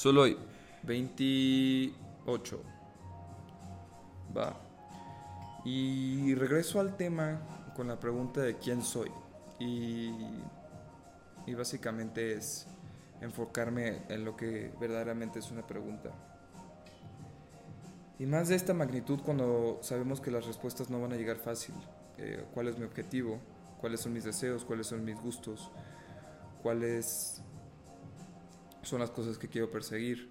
Solo hoy, 28. Va. Y regreso al tema con la pregunta de quién soy. Y, y básicamente es enfocarme en lo que verdaderamente es una pregunta. Y más de esta magnitud cuando sabemos que las respuestas no van a llegar fácil. Eh, ¿Cuál es mi objetivo? ¿Cuáles son mis deseos? ¿Cuáles son mis gustos? ¿Cuáles son las cosas que quiero perseguir?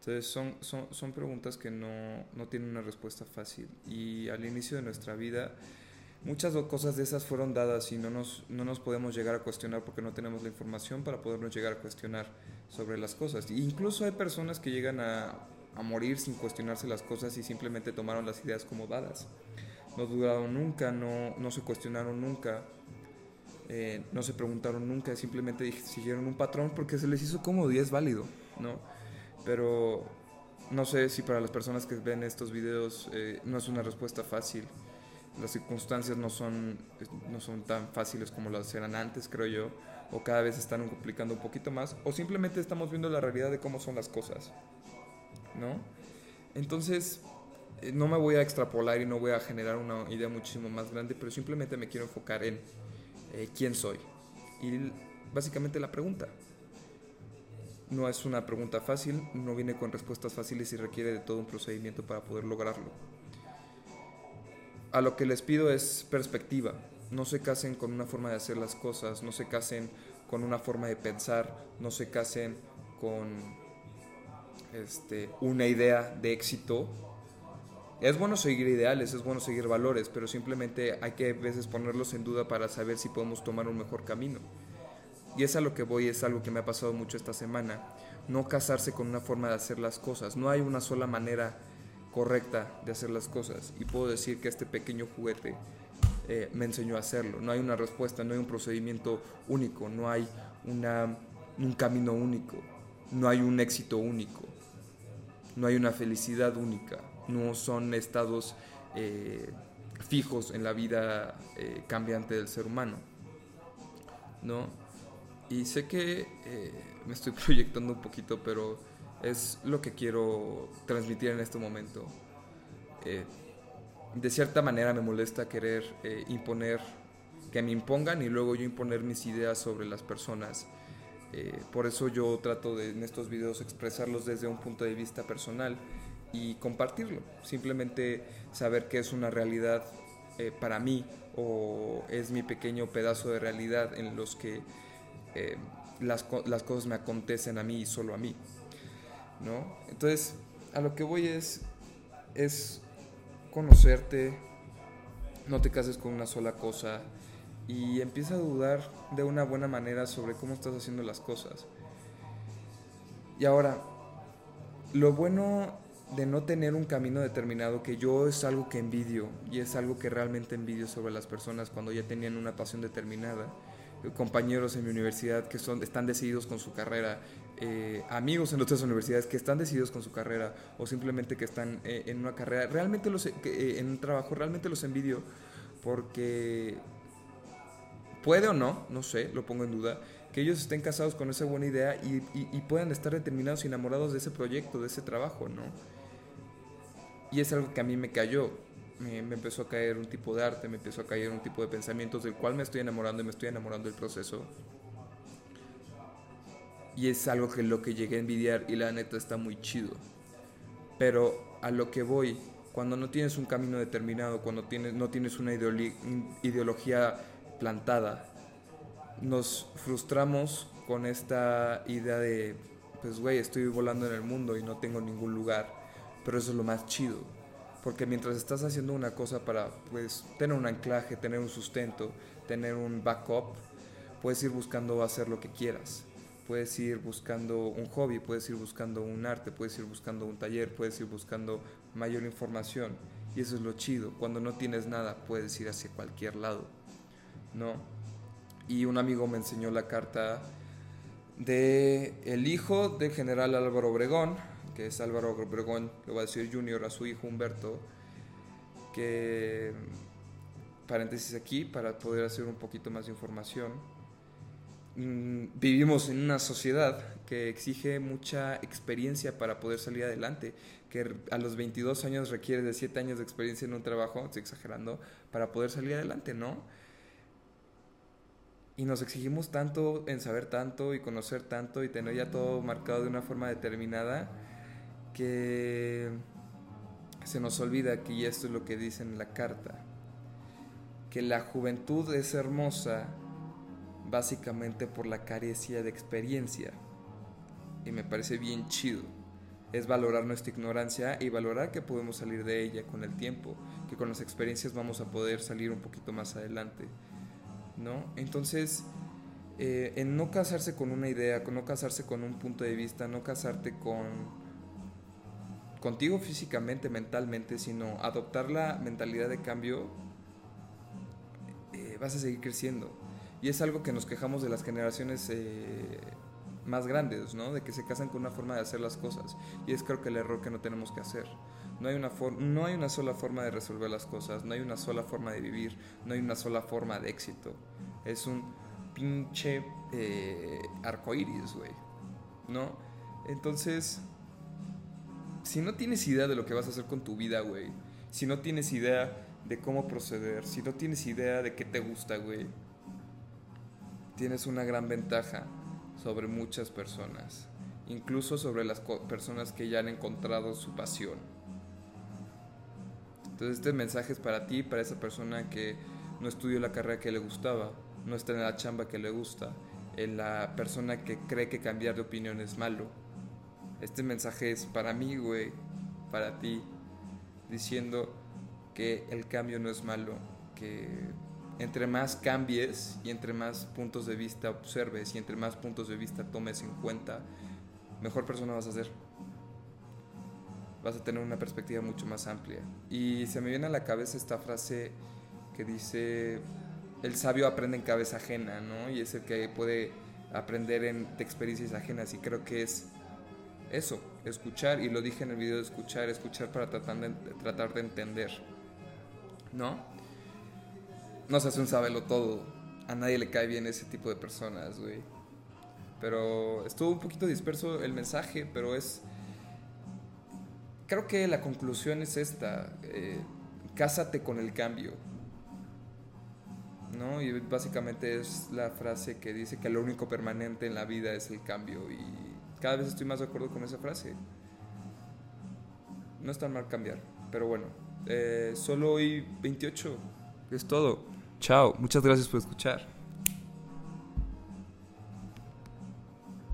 Entonces son, son, son preguntas que no, no, tienen una respuesta fácil. Y al inicio de nuestra vida, muchas cosas de esas fueron dadas y no nos, no nos podemos llegar a cuestionar porque no tenemos la información para podernos llegar a cuestionar sobre las cosas. E incluso hay personas que llegan a, a morir sin cuestionarse las cosas y simplemente tomaron las ideas como dadas. No duraron nunca, no, no se cuestionaron nunca. Eh, no se preguntaron nunca, simplemente siguieron un patrón porque se les hizo cómodo y es válido, ¿no? Pero no sé si para las personas que ven estos videos eh, no es una respuesta fácil. Las circunstancias no son, no son tan fáciles como las eran antes, creo yo, o cada vez están complicando un poquito más, o simplemente estamos viendo la realidad de cómo son las cosas, ¿no? Entonces, eh, no me voy a extrapolar y no voy a generar una idea muchísimo más grande, pero simplemente me quiero enfocar en eh, quién soy. Y básicamente la pregunta. No es una pregunta fácil, no viene con respuestas fáciles y requiere de todo un procedimiento para poder lograrlo. A lo que les pido es perspectiva. No se casen con una forma de hacer las cosas, no se casen con una forma de pensar, no se casen con este, una idea de éxito. Es bueno seguir ideales, es bueno seguir valores, pero simplemente hay que a veces ponerlos en duda para saber si podemos tomar un mejor camino. Y es a lo que voy, es algo que me ha pasado mucho esta semana. No casarse con una forma de hacer las cosas. No hay una sola manera correcta de hacer las cosas. Y puedo decir que este pequeño juguete eh, me enseñó a hacerlo. No hay una respuesta, no hay un procedimiento único, no hay una, un camino único, no hay un éxito único, no hay una felicidad única, no son estados eh, fijos en la vida eh, cambiante del ser humano. ¿no? Y sé que eh, me estoy proyectando un poquito, pero es lo que quiero transmitir en este momento. Eh, de cierta manera me molesta querer eh, imponer, que me impongan y luego yo imponer mis ideas sobre las personas. por eso yo trato de en estos videos expresarlos desde un punto de vista personal y compartirlo. Simplemente saber que es una realidad para mí o es mi pequeño pedazo de realidad en los que eh, las, las, cosas me acontecen a mí y solo a mí. ¿no? Entonces, a lo que voy es, es conocerte, no te cases con una sola cosa y empieza a dudar de una buena manera sobre cómo estás haciendo las cosas. Y ahora, lo bueno de no tener un camino determinado, que yo es algo que envidio y es algo que realmente envidio sobre las personas cuando ya tenían una pasión determinada, compañeros en mi universidad que son, están decididos con su carrera, eh, amigos en otras universidades que están decididos con su carrera o simplemente que están eh, en una carrera, realmente los, eh, en un trabajo, realmente los envidio porque puede o no, no sé, lo pongo en duda, que ellos estén casados con esa buena idea y, y puedan estar determinados y enamorados de ese proyecto, de ese trabajo, ¿no? Y es algo que a mí me cayó me, empezó a caer un tipo de arte, me empezó a caer un tipo de pensamientos del cual me estoy enamorando y me estoy enamorando del proceso. Y es algo que lo que llegué a envidiar y la neta está muy chido. Pero a lo que voy, cuando no tienes un camino determinado, cuando tienes, no tienes una ideología plantada, nos frustramos con esta idea de, pues güey, estoy volando en el mundo y no tengo ningún lugar, pero eso es lo más chido porque mientras estás haciendo una cosa para pues, tener un anclaje, tener un sustento, tener un backup, puedes ir buscando hacer lo que quieras. Puedes ir buscando un hobby, puedes ir buscando un arte, puedes ir buscando un taller, puedes ir buscando mayor información. Y eso es lo chido. Cuando no tienes nada, puedes ir hacia cualquier lado. ¿No? Y un amigo me enseñó la carta de el hijo del general Álvaro Obregón, que es Álvaro Obregón, lo va a decir Junior a su hijo Humberto, que, paréntesis aquí, para poder hacer un poquito más de información, mm, vivimos en una sociedad que exige mucha experiencia para poder salir adelante, que a los 22 años requiere de 7 años de experiencia en un trabajo, estoy exagerando, para poder salir adelante, ¿no? Y nos exigimos tanto en saber tanto y conocer tanto y tener ya todo marcado de una forma determinada que se nos olvida que, y esto es lo que dice en la carta, que la juventud es hermosa básicamente por la carecia de experiencia. Y me parece bien chido. Es valorar nuestra ignorancia y valorar que podemos salir de ella con el tiempo, que con las experiencias vamos a poder salir un poquito más adelante. ¿No? Entonces, eh, en no casarse con una idea, con no casarse con un punto de vista, no casarte con contigo físicamente, mentalmente, sino adoptar la mentalidad de cambio, eh, vas a seguir creciendo. Y es algo que nos quejamos de las generaciones eh, más grandes, ¿no? De que se casan con una forma de hacer las cosas. Y es creo que el error que no tenemos que hacer. No hay, una no hay una sola forma de resolver las cosas, no hay una sola forma de vivir, no hay una sola forma de éxito. Es un pinche eh, arcoíris, güey. ¿No? Entonces, si no tienes idea de lo que vas a hacer con tu vida, güey, si no tienes idea de cómo proceder, si no tienes idea de qué te gusta, güey, tienes una gran ventaja sobre muchas personas, incluso sobre las personas que ya han encontrado su pasión. Entonces este mensaje es para ti, para esa persona que no estudió la carrera que le gustaba, no está en la chamba que le gusta, en la persona que cree que cambiar de opinión es malo este mensaje es para mí, güey, para ti, diciendo que el cambio no es malo, que entre más cambies y entre más puntos de vista observes y entre más puntos de vista tomes en cuenta, mejor persona vas a ser. Vas a tener una perspectiva mucho más amplia. Y se me viene a la cabeza esta frase que dice, el sabio aprende en cabeza ajena, ¿no? Y es el que puede aprender en, de experiencias ajenas y creo que es eso, escuchar, y lo dije en el video de escuchar, escuchar para tratar de, tratar de entender, ¿no? No se hace un sabelo todo, a nadie le cae bien ese tipo de personas, güey. Pero estuvo un poquito disperso el mensaje, pero es... Creo que la conclusión es esta, eh, cásate con el cambio, ¿no? Y básicamente es la frase que dice que lo único permanente en la vida es el cambio y cada vez estoy más de acuerdo con esa frase. No es tan mal cambiar, pero bueno, eh, solo hoy 28. Es todo. Chao, muchas gracias por escuchar.